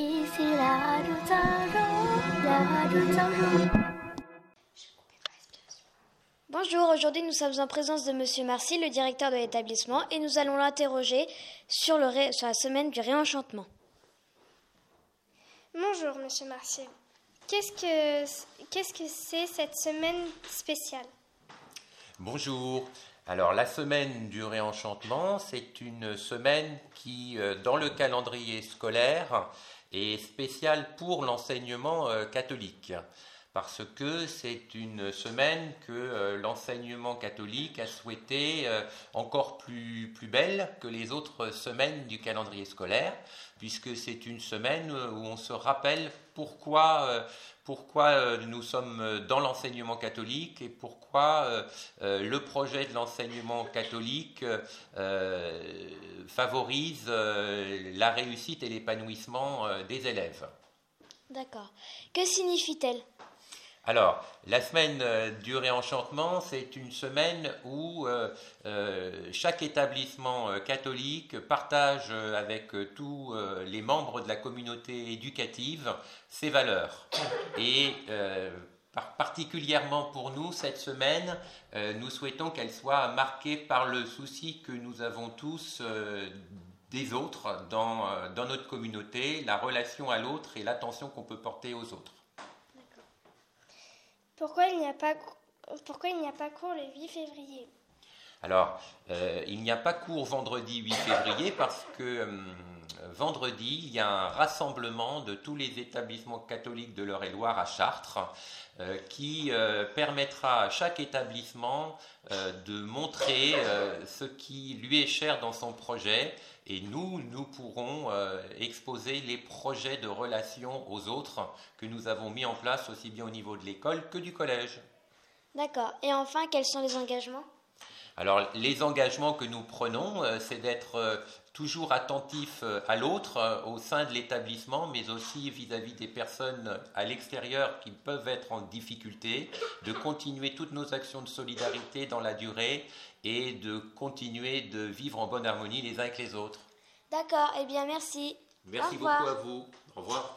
Ici la radio Saint-Jean, la radio Saint-Jean. Bonjour, aujourd'hui nous sommes en présence de Monsieur Marcy, le directeur de l'établissement, et nous allons l'interroger sur, le ré- sur la semaine du réenchantement. Bonjour, Monsieur Marcy. Qu'est-ce que qu'est-ce que c'est cette semaine spéciale? Bonjour. Alors la semaine du réenchantement, c'est une semaine qui, euh, dans le calendrier scolaire, est spéciale pour l'enseignement euh, catholique. Parce que c'est une semaine que euh, l'enseignement catholique a souhaité euh, encore plus, plus belle que les autres semaines du calendrier scolaire, puisque c'est une semaine euh, où on se rappelle pourquoi, pourquoi nous sommes dans l'enseignement catholique et pourquoi le projet de l'enseignement catholique favorise la réussite et l'épanouissement des élèves. D'accord. Que signifie-t-elle? Alors, la semaine euh, du réenchantement, c'est une semaine où euh, euh, chaque établissement catholique partage avec tous les membres de la communauté éducative ses valeurs. Et par- particulièrement pour nous, cette semaine, nous souhaitons qu'elle soit marquée par le souci que nous avons tous des autres dans notre communauté, la relation à l'autre et l'attention qu'on peut porter aux autres. Pourquoi il n'y a pas pourquoi il n'y a pas cours le 8 février? Alors, euh, il n'y a pas cours vendredi 8 février parce que hum, vendredi, il y a un rassemblement de tous les établissements catholiques de l'Eure-et-Loire à Chartres euh, qui euh, permettra à chaque établissement euh, de montrer euh, ce qui lui est cher dans son projet et nous, nous pourrons euh, exposer les projets de relation aux autres que nous avons mis en place aussi bien au niveau de l'école que du collège. D'accord. Et enfin, quels sont les engagements? Alors, les engagements que nous prenons, euh, c'est d'être euh, toujours attentif euh, à l'autre euh, au sein de l'établissement, mais aussi vis-à-vis des personnes à l'extérieur qui peuvent être en difficulté, de continuer toutes nos actions de solidarité dans la durée et de continuer de vivre en bonne harmonie les uns avec les autres. D'accord. Eh bien, merci. Merci Au revoir. beaucoup à vous. Au revoir.